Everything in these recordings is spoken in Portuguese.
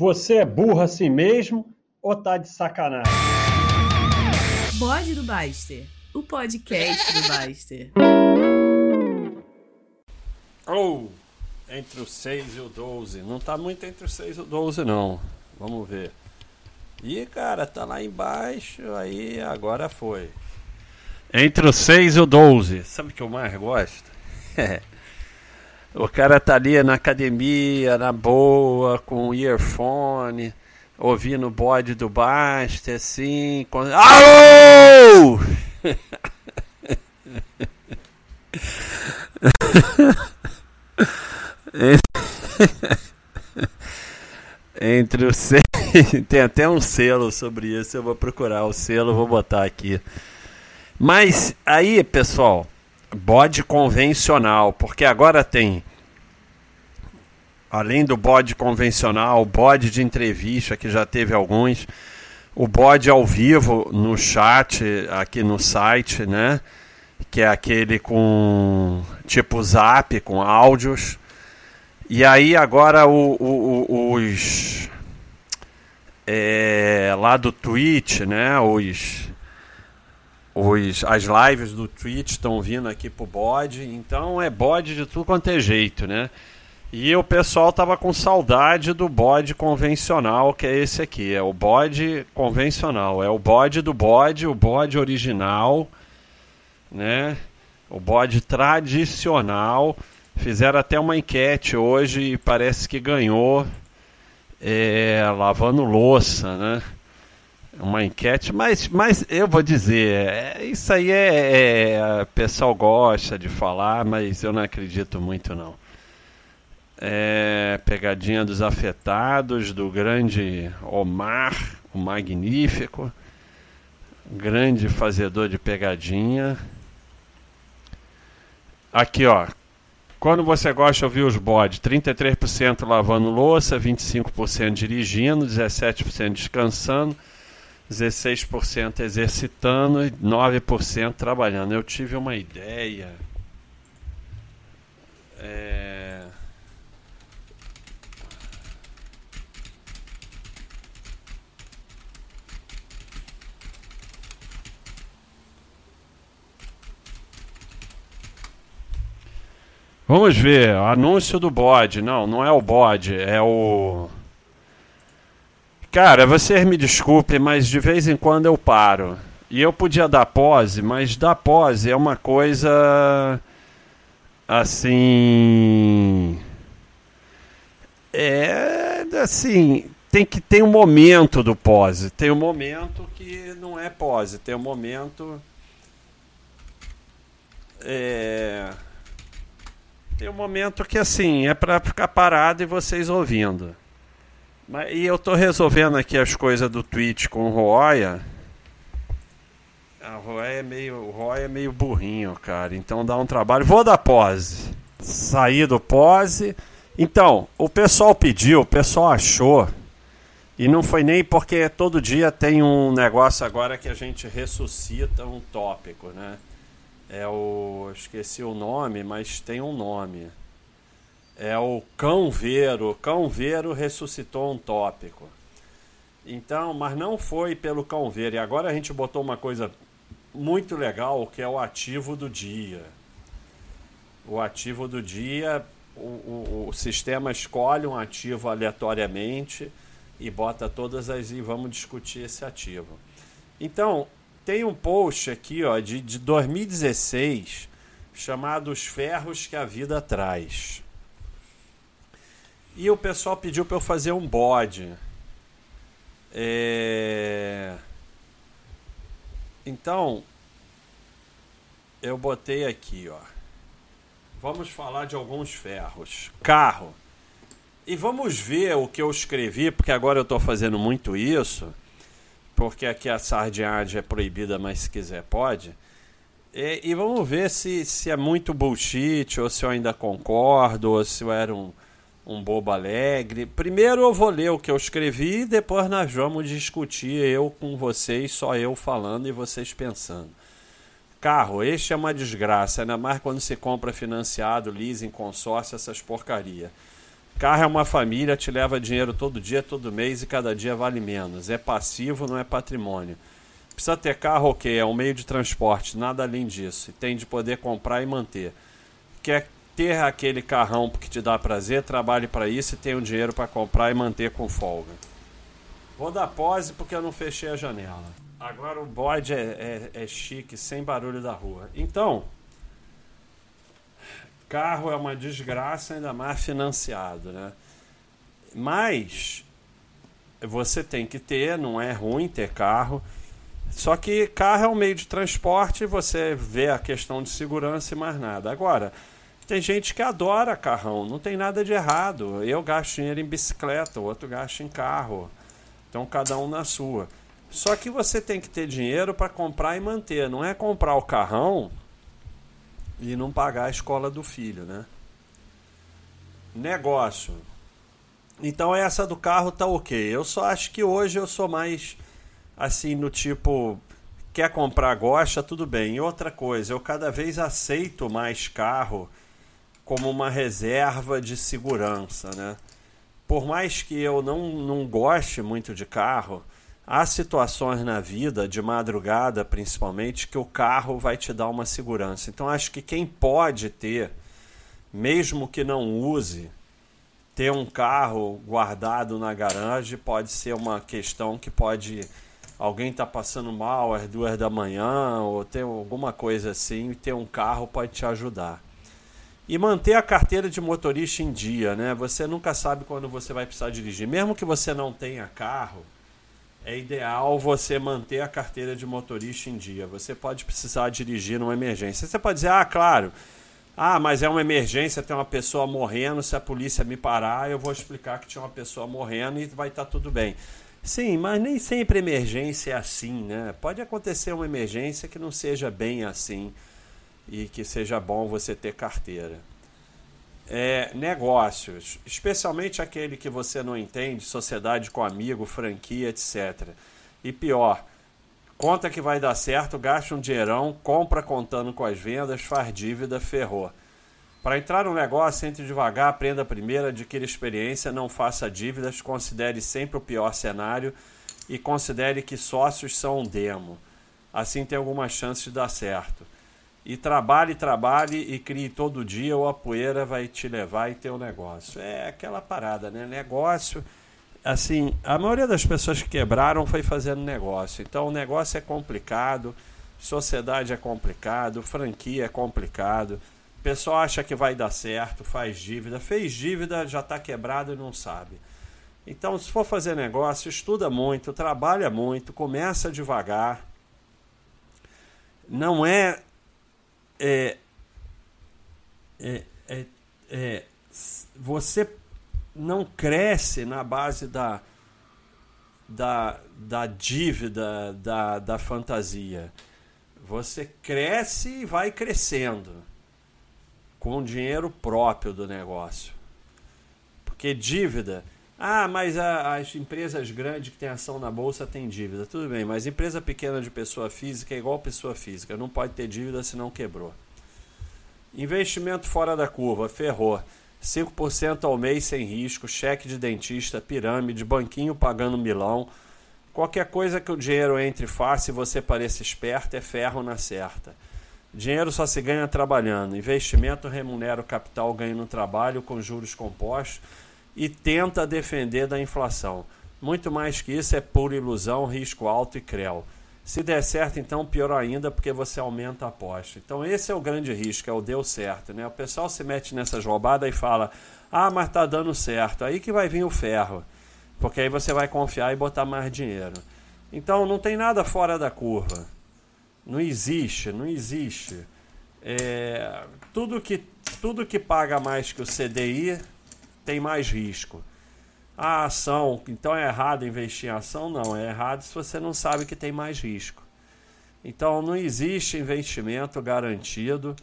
Você é burro assim mesmo ou tá de sacanagem? Bode do Baster, o podcast do Baster. Oh, entre o 6 e o 12. Não tá muito entre o 6 e o 12, não. Vamos ver. Ih, cara, tá lá embaixo, aí agora foi. Entre o 6 e o 12. Sabe o que eu mais gosto? o cara tá ali na academia, na boa, com earphone, ouvindo o bode do Basta, assim. Com... Alô! Entre o selo. Tem até um selo sobre isso. Eu vou procurar o selo, vou botar aqui. Mas aí, pessoal, bode convencional, porque agora tem além do bode convencional, o bode de entrevista, que já teve alguns, o bode ao vivo no chat, aqui no site, né? Que é aquele com tipo zap, com áudios. E aí agora o, o, o, os é, lá do Twitch, né? Os, os, as lives do Twitch estão vindo aqui pro bode, então é bode de tudo quanto é jeito, né? E o pessoal tava com saudade do bode convencional, que é esse aqui, é o bode convencional, é o bode do bode, o bode original, né? O bode tradicional. Fizeram até uma enquete hoje e parece que ganhou é, lavando louça, né? Uma enquete, mas, mas eu vou dizer, é, isso aí é, é. O pessoal gosta de falar, mas eu não acredito muito não. É, pegadinha dos afetados, do grande Omar, o magnífico, grande fazedor de pegadinha. Aqui, ó. Quando você gosta de ouvir os bodes, 33% lavando louça, 25% dirigindo, 17% descansando, 16% exercitando e 9% trabalhando. Eu tive uma ideia. É... Vamos ver, anúncio do bode. Não, não é o bode, é o. Cara, vocês me desculpem, mas de vez em quando eu paro. E eu podia dar pose, mas dar pose é uma coisa. Assim. É. Assim. Tem que ter um momento do pose. Tem um momento que não é pose. Tem um momento. É. Tem um momento que assim, é para ficar parado e vocês ouvindo. Mas, e eu tô resolvendo aqui as coisas do Twitch com o Roya. A Roya é meio, o Roya é meio burrinho, cara. Então dá um trabalho. Vou dar pose. Sair do pose. Então, o pessoal pediu, o pessoal achou. E não foi nem porque todo dia tem um negócio agora que a gente ressuscita um tópico, né? É o. Esqueci o nome, mas tem um nome. É o Cão Vero. Cão Vero ressuscitou um tópico. Então, mas não foi pelo Cão Vero. E agora a gente botou uma coisa muito legal que é o ativo do dia. O ativo do dia, o, o, o sistema escolhe um ativo aleatoriamente e bota todas as e vamos discutir esse ativo. Então, tem um post aqui ó, de, de 2016 chamado Os Ferros que a Vida Traz. E o pessoal pediu para eu fazer um bode. É... Então, eu botei aqui, ó. Vamos falar de alguns ferros. Carro. E vamos ver o que eu escrevi, porque agora eu estou fazendo muito isso porque aqui a sardinhagem é proibida, mas se quiser pode. E, e, vamos ver se, se é muito bullshit, ou se eu ainda concordo, ou se eu era um, um bobo alegre. Primeiro eu vou ler o que eu escrevi, depois nós vamos discutir eu com vocês, só eu falando e vocês pensando. Carro, este é uma desgraça, ainda mais quando se compra financiado, leasing, consórcio, essas porcaria. Carro é uma família, te leva dinheiro todo dia, todo mês e cada dia vale menos. É passivo, não é patrimônio. Precisa ter carro, ok, é um meio de transporte, nada além disso. E tem de poder comprar e manter. Quer ter aquele carrão porque te dá prazer, trabalhe para isso e tenha o dinheiro para comprar e manter com folga. Vou dar pose porque eu não fechei a janela. Agora o bode é, é, é chique, sem barulho da rua. Então, carro é uma desgraça, ainda mais financiado, né? Mas você tem que ter, não é ruim ter carro. Só que carro é um meio de transporte você vê a questão de segurança e mais nada. Agora, tem gente que adora carrão, não tem nada de errado. Eu gasto dinheiro em bicicleta, o outro gasta em carro. Então cada um na sua. Só que você tem que ter dinheiro para comprar e manter. Não é comprar o carrão e não pagar a escola do filho, né? Negócio. Então essa do carro tá ok. Eu só acho que hoje eu sou mais assim no tipo quer comprar gosta, tudo bem. E outra coisa, eu cada vez aceito mais carro como uma reserva de segurança, né? Por mais que eu não, não goste muito de carro, Há situações na vida, de madrugada principalmente, que o carro vai te dar uma segurança. Então acho que quem pode ter, mesmo que não use, ter um carro guardado na garagem pode ser uma questão que pode alguém está passando mal às duas da manhã ou ter alguma coisa assim e ter um carro pode te ajudar. E manter a carteira de motorista em dia, né? Você nunca sabe quando você vai precisar dirigir. Mesmo que você não tenha carro, é ideal você manter a carteira de motorista em dia. Você pode precisar dirigir numa emergência. Você pode dizer, ah, claro, ah, mas é uma emergência, tem uma pessoa morrendo, se a polícia me parar, eu vou explicar que tinha uma pessoa morrendo e vai estar tá tudo bem. Sim, mas nem sempre emergência é assim, né? Pode acontecer uma emergência que não seja bem assim e que seja bom você ter carteira é, negócios, especialmente aquele que você não entende, sociedade com amigo, franquia, etc. E pior, conta que vai dar certo, gasta um dinheirão, compra contando com as vendas, faz dívida, ferrou. Para entrar no negócio, entre devagar, aprenda primeiro, adquira experiência, não faça dívidas, considere sempre o pior cenário e considere que sócios são um demo. Assim tem alguma chance de dar certo e trabalhe, trabalhe e crie todo dia ou a poeira vai te levar e ter um negócio. É aquela parada, né? Negócio, assim, a maioria das pessoas que quebraram foi fazendo negócio. Então o negócio é complicado, sociedade é complicado, franquia é complicado. O pessoal acha que vai dar certo, faz dívida, fez dívida, já está quebrado e não sabe. Então, se for fazer negócio, estuda muito, trabalha muito, começa devagar. Não é é, é, é, é, você não cresce na base da, da, da dívida, da, da fantasia. Você cresce e vai crescendo com o dinheiro próprio do negócio. Porque dívida. Ah, mas a, as empresas grandes que têm ação na bolsa têm dívida. Tudo bem, mas empresa pequena de pessoa física é igual pessoa física. Não pode ter dívida se não quebrou. Investimento fora da curva, ferrou. 5% ao mês sem risco, cheque de dentista, pirâmide, banquinho pagando milão. Qualquer coisa que o dinheiro entre fácil e você pareça esperto é ferro na certa. Dinheiro só se ganha trabalhando. Investimento remunera o capital ganho no trabalho com juros compostos e tenta defender da inflação. Muito mais que isso é pura ilusão, risco alto e creu. Se der certo, então pior ainda, porque você aumenta a aposta. Então esse é o grande risco, é o deu certo. Né? O pessoal se mete nessas roubadas e fala, ah, mas tá dando certo. Aí que vai vir o ferro. Porque aí você vai confiar e botar mais dinheiro. Então não tem nada fora da curva. Não existe, não existe. É, tudo, que, tudo que paga mais que o CDI tem mais risco a ação, então é errado investir em ação? Não, é errado se você não sabe que tem mais risco. Então não existe investimento garantido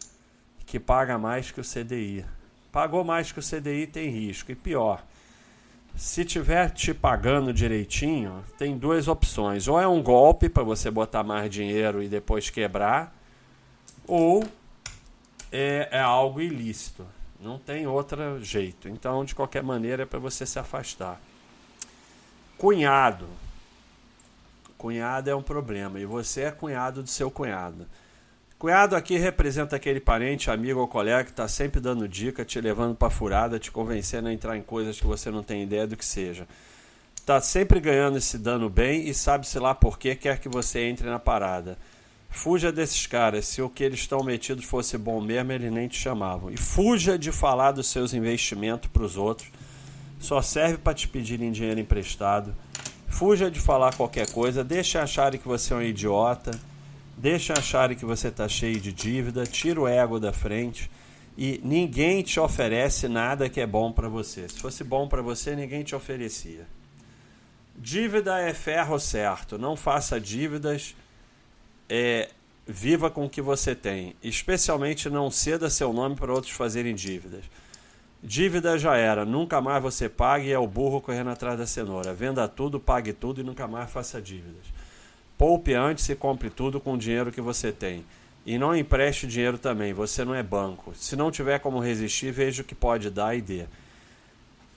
que paga mais que o CDI. Pagou mais que o CDI tem risco. E pior, se tiver te pagando direitinho, tem duas opções. Ou é um golpe para você botar mais dinheiro e depois quebrar, ou é, é algo ilícito. Não tem outro jeito. Então, de qualquer maneira, é para você se afastar. Cunhado. Cunhado é um problema. E você é cunhado do seu cunhado. Cunhado aqui representa aquele parente, amigo ou colega que está sempre dando dica, te levando para furada, te convencendo a entrar em coisas que você não tem ideia do que seja. Está sempre ganhando esse dano bem e sabe-se lá por que quer que você entre na parada. Fuja desses caras. Se o que eles estão metidos fosse bom mesmo, eles nem te chamavam. E fuja de falar dos seus investimentos para os outros. Só serve para te pedirem dinheiro emprestado. Fuja de falar qualquer coisa. Deixa acharem que você é um idiota. Deixa acharem que você está cheio de dívida. Tira o ego da frente. E ninguém te oferece nada que é bom para você. Se fosse bom para você, ninguém te oferecia. Dívida é ferro certo. Não faça dívidas é, viva com o que você tem. Especialmente não ceda seu nome para outros fazerem dívidas. Dívida já era, nunca mais você pague e é o burro correndo atrás da cenoura. Venda tudo, pague tudo e nunca mais faça dívidas. Poupe antes e compre tudo com o dinheiro que você tem. E não empreste dinheiro também, você não é banco. Se não tiver como resistir, veja o que pode dar e dê.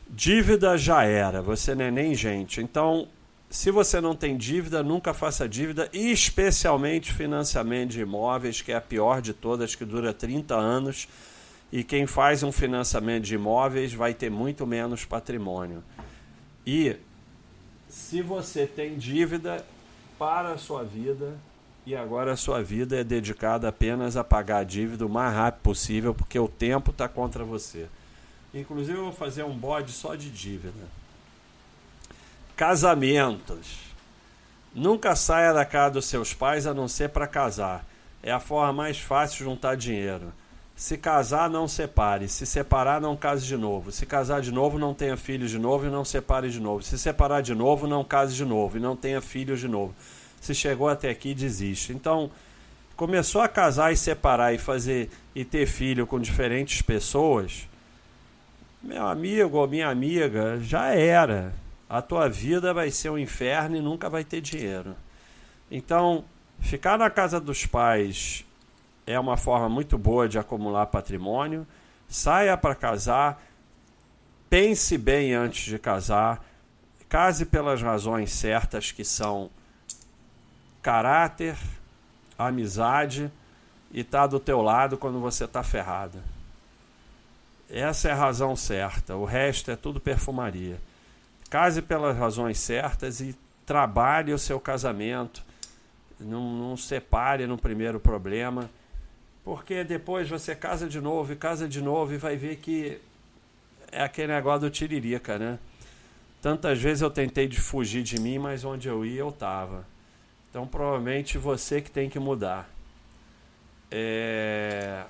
Dívida já era, você não é nem gente. Então, se você não tem dívida, nunca faça dívida, especialmente financiamento de imóveis, que é a pior de todas, que dura 30 anos. E quem faz um financiamento de imóveis vai ter muito menos patrimônio. E se você tem dívida para a sua vida, e agora a sua vida é dedicada apenas a pagar a dívida o mais rápido possível, porque o tempo está contra você. Inclusive, eu vou fazer um bode só de dívida. Casamentos. Nunca saia da casa dos seus pais a não ser para casar. É a forma mais fácil de juntar dinheiro. Se casar, não separe. Se separar, não case de novo. Se casar de novo, não tenha filhos de novo e não separe de novo. Se separar de novo, não case de novo e não tenha filhos de novo. Se chegou até aqui, desiste. Então, começou a casar e separar e fazer e ter filho com diferentes pessoas, meu amigo ou minha amiga, já era a tua vida vai ser um inferno e nunca vai ter dinheiro. Então, ficar na casa dos pais é uma forma muito boa de acumular patrimônio. Saia para casar, pense bem antes de casar, case pelas razões certas que são caráter, amizade e tá do teu lado quando você está ferrado. Essa é a razão certa. O resto é tudo perfumaria. Case pelas razões certas e trabalhe o seu casamento. Não, não separe no primeiro problema, porque depois você casa de novo e casa de novo e vai ver que é aquele negócio do tiririca, né? Tantas vezes eu tentei de fugir de mim, mas onde eu ia eu tava. Então provavelmente você que tem que mudar. É...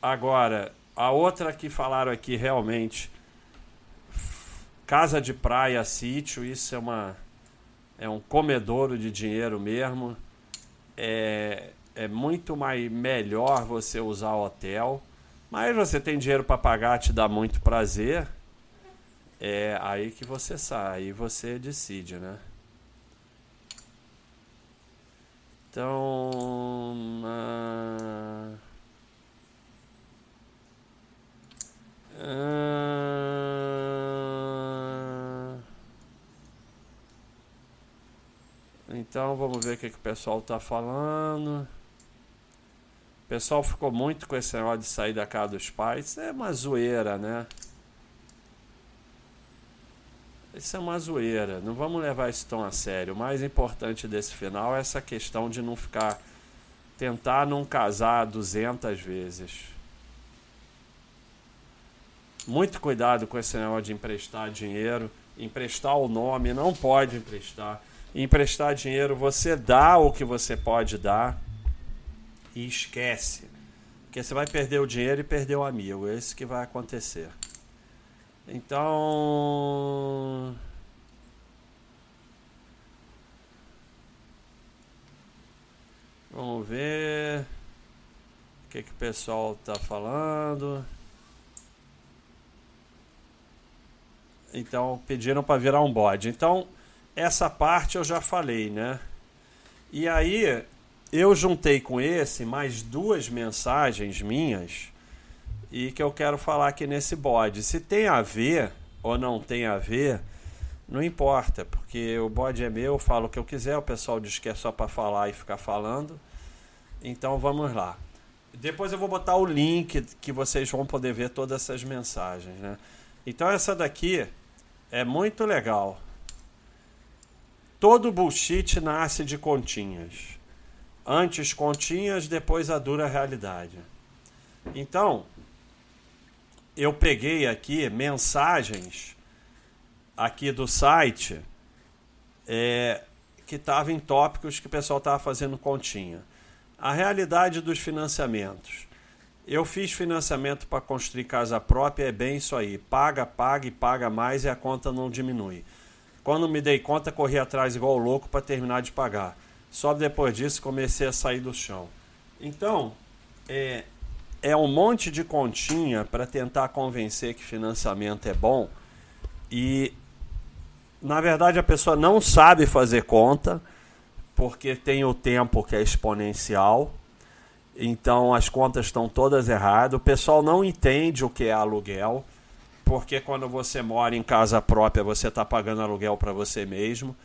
Agora, a outra que falaram aqui realmente Casa de praia, sítio, isso é uma é um comedouro de dinheiro mesmo. É, é muito mais melhor você usar hotel, mas você tem dinheiro para pagar, te dá muito prazer. É aí que você sai, aí você decide, né? Então, uh, uh, Então vamos ver o que, que o pessoal está falando. O pessoal ficou muito com esse negócio de sair da casa dos pais. É uma zoeira, né? Isso é uma zoeira. Não vamos levar isso tão a sério. O mais importante desse final é essa questão de não ficar. Tentar não casar 200 vezes. Muito cuidado com esse negócio de emprestar dinheiro. Emprestar o nome, não pode emprestar emprestar dinheiro, você dá o que você pode dar e esquece. Porque você vai perder o dinheiro e perder o amigo. É isso que vai acontecer. Então. Vamos ver o que, que o pessoal está falando. Então, pediram para virar um bode. Então, essa parte eu já falei, né? E aí eu juntei com esse mais duas mensagens minhas e que eu quero falar aqui nesse bode. Se tem a ver ou não tem a ver, não importa, porque o bode é meu, eu falo o que eu quiser, o pessoal diz que é só para falar e ficar falando. Então vamos lá. Depois eu vou botar o link que vocês vão poder ver todas essas mensagens, né? Então essa daqui é muito legal. Todo bullshit nasce de continhas. Antes continhas, depois a dura realidade. Então, eu peguei aqui mensagens aqui do site é, que estavam em tópicos que o pessoal estava fazendo continha. A realidade dos financiamentos. Eu fiz financiamento para construir casa própria, é bem isso aí. Paga, paga e paga mais e a conta não diminui. Quando me dei conta, corri atrás igual louco para terminar de pagar. Só depois disso comecei a sair do chão. Então, é, é um monte de continha para tentar convencer que financiamento é bom e na verdade a pessoa não sabe fazer conta porque tem o tempo que é exponencial então as contas estão todas erradas. O pessoal não entende o que é aluguel, porque quando você mora em casa própria você está pagando aluguel para você mesmo.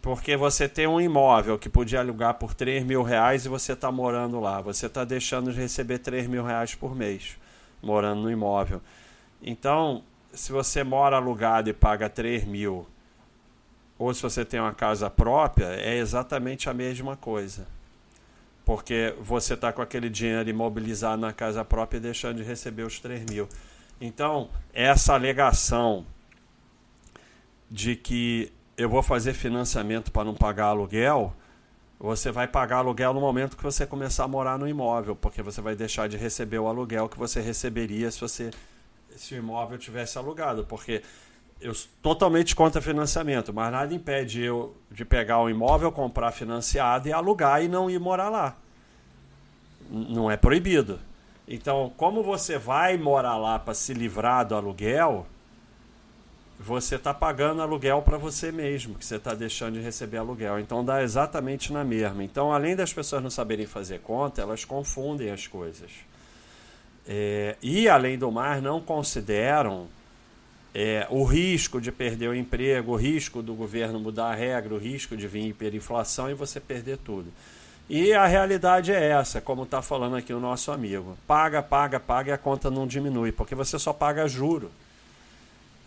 Porque você tem um imóvel que podia alugar por 3 mil reais e você está morando lá. Você está deixando de receber 3 mil reais por mês morando no imóvel. Então, se você mora alugado e paga 3 mil, ou se você tem uma casa própria, é exatamente a mesma coisa porque você está com aquele dinheiro imobilizado na casa própria e deixando de receber os 3 mil. Então, essa alegação de que eu vou fazer financiamento para não pagar aluguel, você vai pagar aluguel no momento que você começar a morar no imóvel, porque você vai deixar de receber o aluguel que você receberia se você se o imóvel tivesse alugado, porque eu totalmente contra financiamento, mas nada impede eu de pegar o um imóvel, comprar financiado e alugar e não ir morar lá. Não é proibido. Então, como você vai morar lá para se livrar do aluguel, você está pagando aluguel para você mesmo, que você está deixando de receber aluguel. Então dá exatamente na mesma. Então, além das pessoas não saberem fazer conta, elas confundem as coisas. É, e, além do mais, não consideram é, o risco de perder o emprego, o risco do governo mudar a regra, o risco de vir hiperinflação e você perder tudo. E a realidade é essa, como está falando aqui o nosso amigo. Paga, paga, paga e a conta não diminui, porque você só paga juro.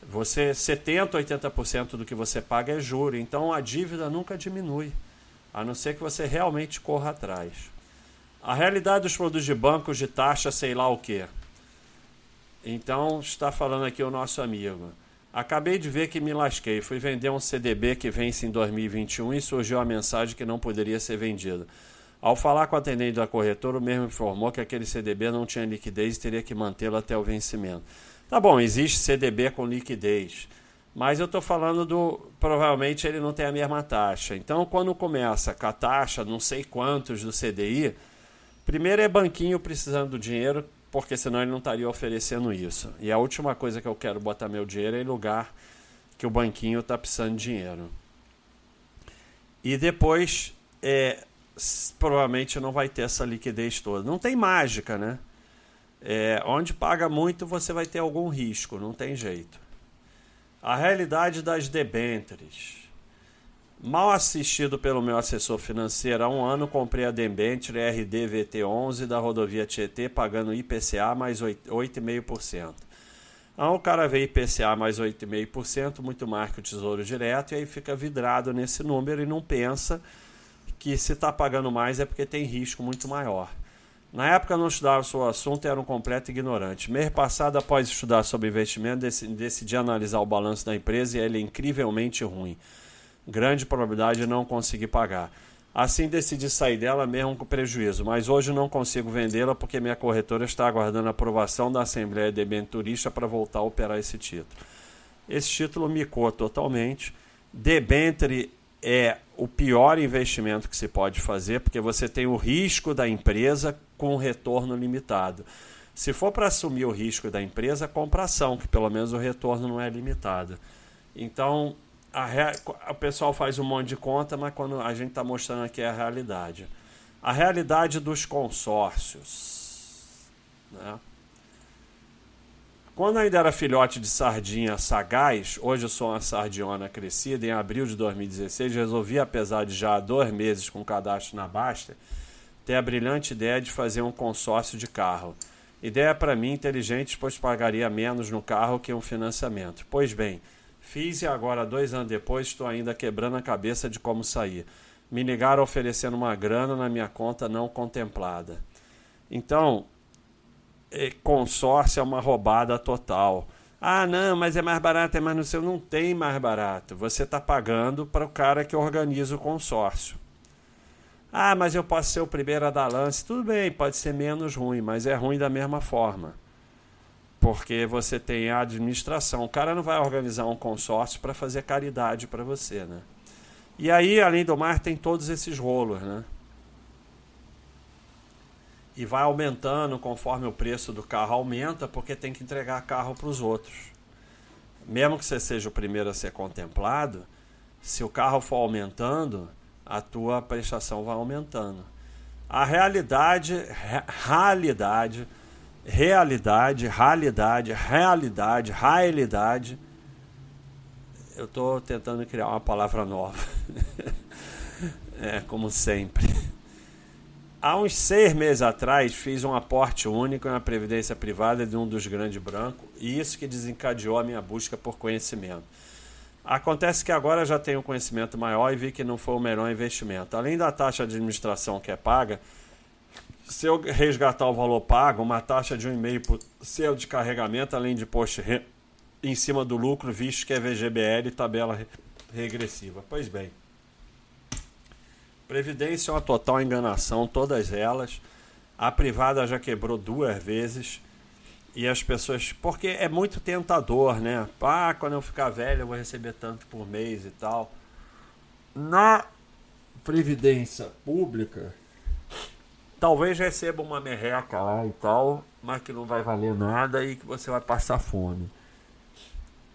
Você 70, 80% do que você paga é juro, então a dívida nunca diminui, a não ser que você realmente corra atrás. A realidade dos produtos de bancos de taxa, sei lá o que. Então, está falando aqui o nosso amigo. Acabei de ver que me lasquei. Fui vender um CDB que vence em 2021 e surgiu a mensagem que não poderia ser vendido. Ao falar com o atendente da corretora, o mesmo informou que aquele CDB não tinha liquidez e teria que mantê-lo até o vencimento. Tá bom, existe CDB com liquidez, mas eu estou falando do. Provavelmente ele não tem a mesma taxa. Então, quando começa com a taxa, não sei quantos do CDI, primeiro é banquinho precisando do dinheiro porque senão ele não estaria oferecendo isso. E a última coisa que eu quero botar meu dinheiro é em lugar que o banquinho está precisando de dinheiro. E depois, é, provavelmente não vai ter essa liquidez toda. Não tem mágica, né? É, onde paga muito, você vai ter algum risco, não tem jeito. A realidade das debêntures. Mal assistido pelo meu assessor financeiro, há um ano comprei a Debenture RDVT11 da rodovia Tietê, pagando IPCA mais 8,5%. Aí o cara vê IPCA mais 8,5%, muito mais que o Tesouro Direto, e aí fica vidrado nesse número e não pensa que se está pagando mais é porque tem risco muito maior. Na época não estudava sobre o assunto e era um completo ignorante. Mês passado, após estudar sobre investimento, decidi analisar o balanço da empresa e ele é incrivelmente ruim grande probabilidade de não conseguir pagar. Assim decidi sair dela mesmo com prejuízo, mas hoje não consigo vendê-la porque minha corretora está aguardando a aprovação da Assembleia de Debenturista para voltar a operar esse título. Esse título micou totalmente. Debenture é o pior investimento que se pode fazer porque você tem o risco da empresa com retorno limitado. Se for para assumir o risco da empresa, compra ação, que pelo menos o retorno não é limitado. Então, rea... o pessoal faz um monte de conta, mas quando a gente está mostrando aqui a realidade. A realidade dos consórcios. Né? Quando ainda era filhote de sardinha sagaz, hoje eu sou uma sardiona crescida, em abril de 2016 resolvi, apesar de já há dois meses com cadastro na Basta, ter a brilhante ideia de fazer um consórcio de carro. Ideia para mim inteligente, pois pagaria menos no carro que um financiamento. Pois bem, fiz e agora, dois anos depois, estou ainda quebrando a cabeça de como sair. Me ligaram oferecendo uma grana na minha conta não contemplada. Então, consórcio é uma roubada total. Ah, não, mas é mais barato, é mais no seu. Não tem mais barato. Você está pagando para o cara que organiza o consórcio. Ah, mas eu posso ser o primeiro a dar lance. Tudo bem, pode ser menos ruim, mas é ruim da mesma forma. Porque você tem a administração. O cara não vai organizar um consórcio para fazer caridade para você, né? E aí, além do mar, tem todos esses rolos, né? E vai aumentando conforme o preço do carro aumenta, porque tem que entregar carro para os outros. Mesmo que você seja o primeiro a ser contemplado, se o carro for aumentando, a tua prestação vai aumentando. A realidade, realidade, realidade, realidade, realidade, realidade. Eu estou tentando criar uma palavra nova. é, como sempre. Há uns seis meses atrás, fiz um aporte único na previdência privada de um dos grandes brancos, e isso que desencadeou a minha busca por conhecimento. Acontece que agora já tenho conhecimento maior e vi que não foi o melhor investimento. Além da taxa de administração que é paga, se eu resgatar o valor pago, uma taxa de 1,5% por seu de carregamento, além de posto em cima do lucro, visto que é VGBL e tabela regressiva. Pois bem. Previdência é uma total enganação, todas elas. A privada já quebrou duas vezes. E as pessoas. Porque é muito tentador, né? Ah, quando eu ficar velho eu vou receber tanto por mês e tal. Na Previdência Pública, talvez receba uma merreca lá e tal, mas que não vai valer nada e que você vai passar fome.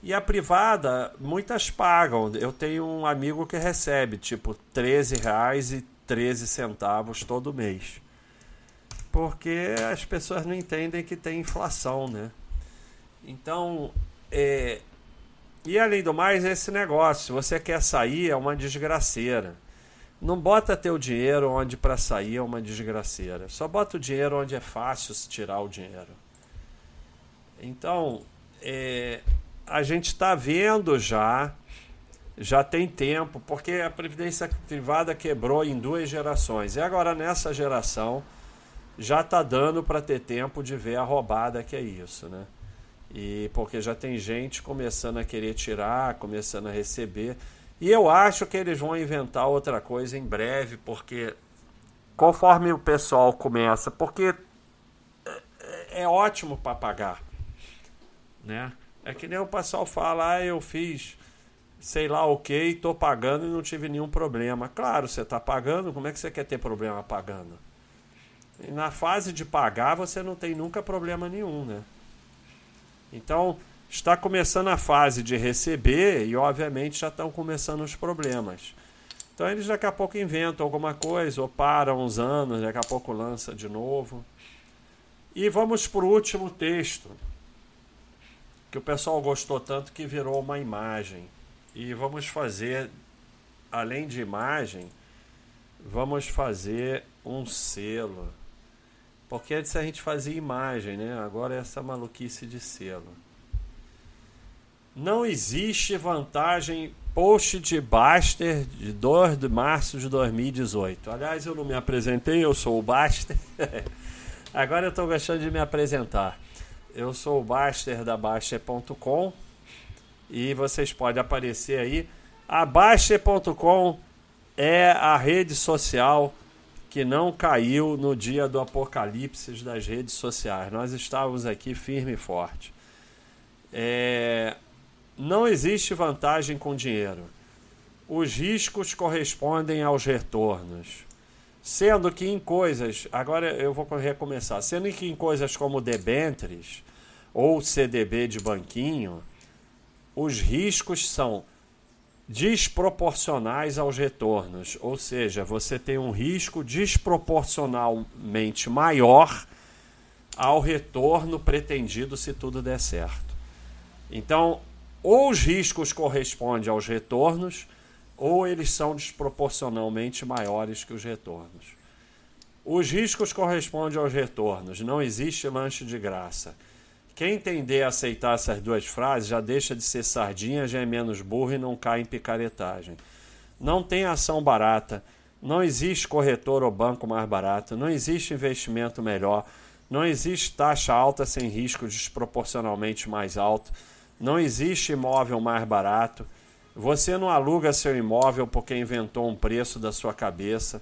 E a privada, muitas pagam. Eu tenho um amigo que recebe tipo 13 reais e 13 centavos todo mês. Porque as pessoas não entendem que tem inflação, né? Então, é... e além do mais, esse negócio, se você quer sair, é uma desgraceira. Não bota teu dinheiro onde para sair é uma desgraceira. Só bota o dinheiro onde é fácil tirar o dinheiro. Então, é, a gente está vendo já, já tem tempo, porque a Previdência Privada quebrou em duas gerações. E agora nessa geração já está dando para ter tempo de ver a roubada que é isso, né? E porque já tem gente começando a querer tirar, começando a receber. E eu acho que eles vão inventar outra coisa em breve, porque conforme o pessoal começa, porque é, é ótimo para pagar, né? É que nem o pessoal fala, ah, eu fiz sei lá o que e estou pagando e não tive nenhum problema. Claro, você está pagando, como é que você quer ter problema pagando? E na fase de pagar você não tem nunca problema nenhum, né? Então, está começando a fase de receber e obviamente já estão começando os problemas. Então eles daqui a pouco inventam alguma coisa ou param uns anos, daqui a pouco lança de novo. E vamos para o último texto que o pessoal gostou tanto que virou uma imagem. E vamos fazer, além de imagem, vamos fazer um selo. Porque antes a gente fazia imagem, né? Agora é essa maluquice de selo. Não existe vantagem post de Baster de 2 de março de 2018. Aliás, eu não me apresentei, eu sou o Baster. Agora eu estou gostando de me apresentar. Eu sou o Baster da Baster.com e vocês podem aparecer aí. A Baster.com é a rede social que não caiu no dia do apocalipse das redes sociais. Nós estávamos aqui firme e forte. É... Não existe vantagem com dinheiro. Os riscos correspondem aos retornos. Sendo que em coisas, agora eu vou recomeçar, sendo que em coisas como debêntures ou CDB de banquinho, os riscos são desproporcionais aos retornos, ou seja, você tem um risco desproporcionalmente maior ao retorno pretendido se tudo der certo. Então, ou os riscos correspondem aos retornos, ou eles são desproporcionalmente maiores que os retornos. Os riscos correspondem aos retornos, não existe lanche de graça. Quem entender a aceitar essas duas frases já deixa de ser sardinha, já é menos burro e não cai em picaretagem. Não tem ação barata, não existe corretor ou banco mais barato, não existe investimento melhor, não existe taxa alta sem risco desproporcionalmente mais alto, não existe imóvel mais barato. Você não aluga seu imóvel porque inventou um preço da sua cabeça.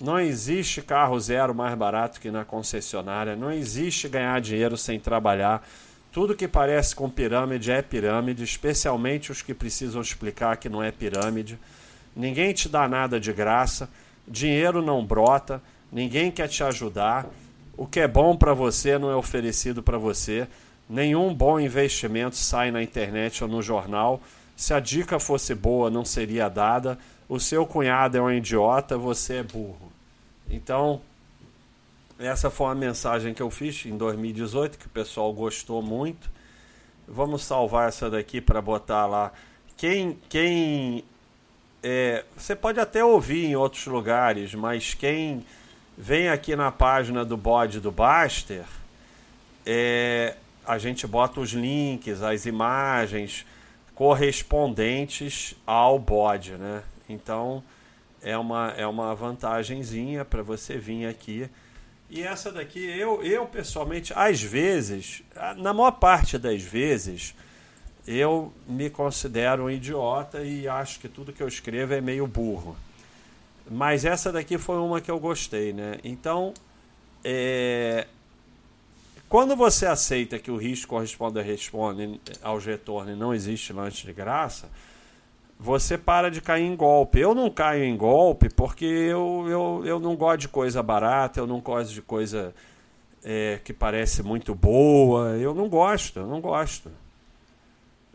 Não existe carro zero mais barato que na concessionária. Não existe ganhar dinheiro sem trabalhar. Tudo que parece com pirâmide é pirâmide, especialmente os que precisam explicar que não é pirâmide. Ninguém te dá nada de graça. Dinheiro não brota. Ninguém quer te ajudar. O que é bom para você não é oferecido para você. Nenhum bom investimento sai na internet ou no jornal. Se a dica fosse boa, não seria dada. O seu cunhado é um idiota, você é burro. Então, essa foi uma mensagem que eu fiz em 2018, que o pessoal gostou muito. Vamos salvar essa daqui para botar lá. Quem, quem é, você pode até ouvir em outros lugares, mas quem vem aqui na página do bode do Baster, é, a gente bota os links, as imagens correspondentes ao bode, né? Então é uma, é uma vantagenzinha para você vir aqui. E essa daqui, eu, eu pessoalmente, às vezes, na maior parte das vezes, eu me considero um idiota e acho que tudo que eu escrevo é meio burro. Mas essa daqui foi uma que eu gostei, né? Então, é, quando você aceita que o risco corresponde, responde aos retornos e não existe lanche de graça, você para de cair em golpe. Eu não caio em golpe porque eu, eu, eu não gosto de coisa barata, eu não gosto de coisa é, que parece muito boa. Eu não gosto, eu não gosto.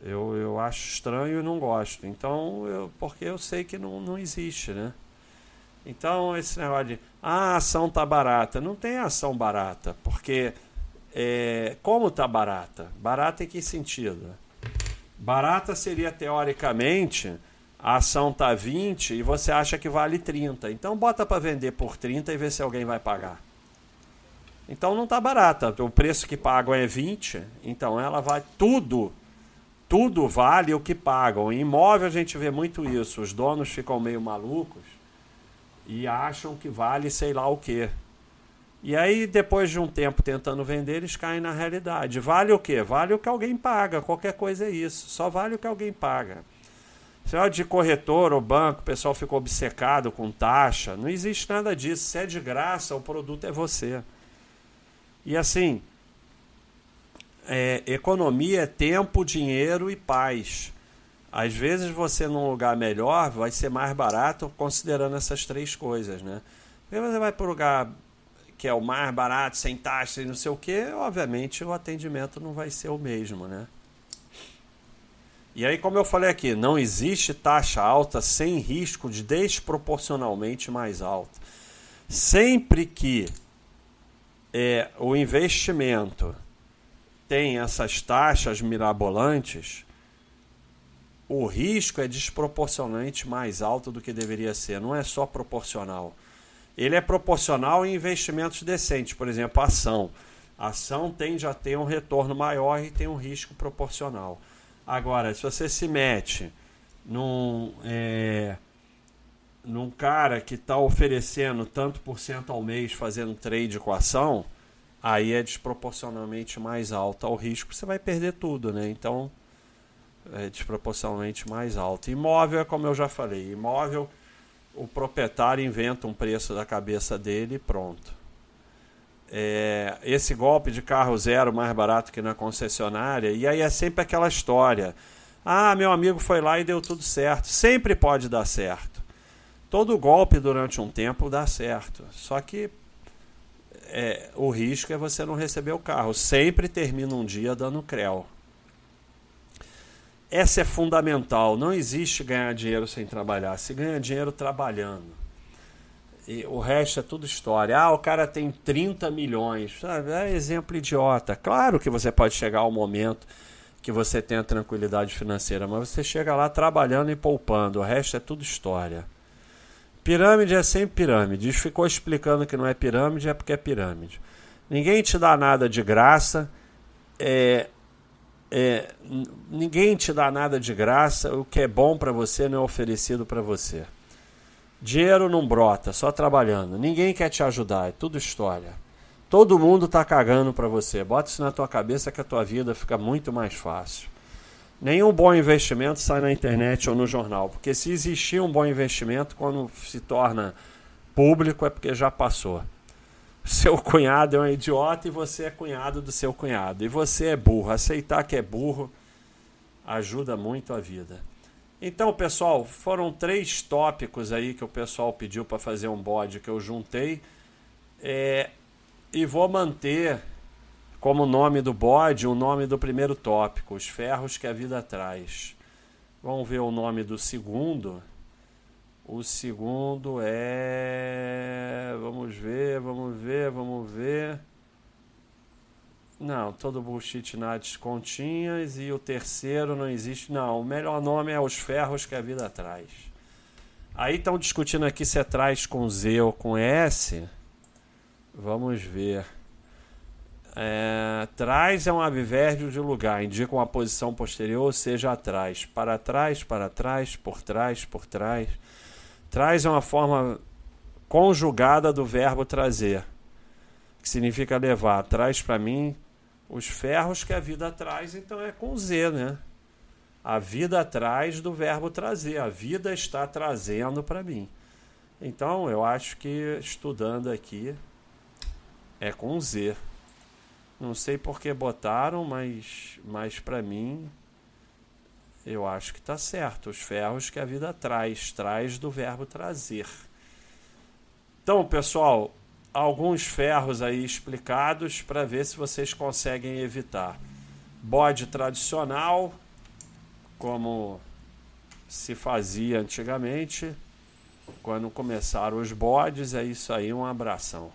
Eu, eu acho estranho e não gosto. Então, eu, porque eu sei que não, não existe, né? Então, esse negócio de ah, a ação tá barata. Não tem ação barata, porque é, como está barata? Barata em que sentido? Barata seria teoricamente a ação está 20 e você acha que vale 30. Então bota para vender por 30 e vê se alguém vai pagar. Então não está barata. O preço que pagam é 20, então ela vai tudo tudo vale o que pagam. Em imóvel a gente vê muito isso. Os donos ficam meio malucos e acham que vale sei lá o que. E aí, depois de um tempo tentando vender, eles caem na realidade. Vale o quê? Vale o que alguém paga. Qualquer coisa é isso. Só vale o que alguém paga. Se é de corretor ou banco, o pessoal ficou obcecado com taxa. Não existe nada disso. Se é de graça, o produto é você. E assim, é, economia é tempo, dinheiro e paz. Às vezes você num lugar melhor vai ser mais barato considerando essas três coisas, né? Porque você vai para lugar que é o mais barato, sem taxa e não sei o que, obviamente o atendimento não vai ser o mesmo, né? E aí, como eu falei aqui, não existe taxa alta sem risco de desproporcionalmente mais alto. Sempre que é, o investimento tem essas taxas mirabolantes, o risco é desproporcionalmente mais alto do que deveria ser. Não é só proporcional ele é proporcional em investimentos decentes, por exemplo, a ação. A ação tende a ter um retorno maior e tem um risco proporcional. Agora, se você se mete num, é, num cara que está oferecendo tanto por cento ao mês fazendo trade com ação, aí é desproporcionalmente mais alto ao risco, você vai perder tudo, né? Então, é desproporcionalmente mais alto. Imóvel é como eu já falei, imóvel o proprietário inventa um preço da cabeça dele e pronto. É, esse golpe de carro zero mais barato que na concessionária, e aí é sempre aquela história. Ah, meu amigo foi lá e deu tudo certo. Sempre pode dar certo. Todo golpe durante um tempo dá certo. Só que é, o risco é você não receber o carro. Sempre termina um dia dando creu. Essa é fundamental. Não existe ganhar dinheiro sem trabalhar. Se ganha dinheiro trabalhando. E o resto é tudo história. Ah, o cara tem 30 milhões. Sabe? É exemplo idiota. Claro que você pode chegar ao momento que você tenha tranquilidade financeira, mas você chega lá trabalhando e poupando. O resto é tudo história. Pirâmide é sempre pirâmide. Ficou explicando que não é pirâmide, é porque é pirâmide. Ninguém te dá nada de graça. É, é, ninguém te dá nada de graça. O que é bom para você não é oferecido para você. Dinheiro não brota, só trabalhando. Ninguém quer te ajudar, é tudo história. Todo mundo tá cagando para você. Bota isso na tua cabeça que a tua vida fica muito mais fácil. Nenhum bom investimento sai na internet ou no jornal, porque se existir um bom investimento, quando se torna público, é porque já passou. Seu cunhado é um idiota e você é cunhado do seu cunhado. E você é burro. Aceitar que é burro ajuda muito a vida. Então, pessoal, foram três tópicos aí que o pessoal pediu para fazer um bode que eu juntei. É, e vou manter como nome do bode o nome do primeiro tópico, os ferros que a vida traz. Vamos ver o nome do segundo. O segundo é. Vamos ver, vamos ver, vamos ver. Não, todo bullshit nas continhas e o terceiro não existe. Não, o melhor nome é Os Ferros que a Vida Traz. Aí estão discutindo aqui se é traz com Z ou com S. Vamos ver. É, trás é um advérbio de lugar, indica uma posição posterior, ou seja, atrás. Para trás, para trás, por trás, por trás. Traz é uma forma conjugada do verbo trazer, que significa levar. Traz para mim, os ferros que a vida traz, então é com Z, né? A vida traz do verbo trazer, a vida está trazendo para mim. Então eu acho que estudando aqui é com Z. Não sei por que botaram, mas, mas para mim eu acho que está certo. Os ferros que a vida traz, traz do verbo trazer. Então, pessoal, alguns ferros aí explicados para ver se vocês conseguem evitar. Bode tradicional, como se fazia antigamente, quando começaram os bodes, é isso aí, um abração.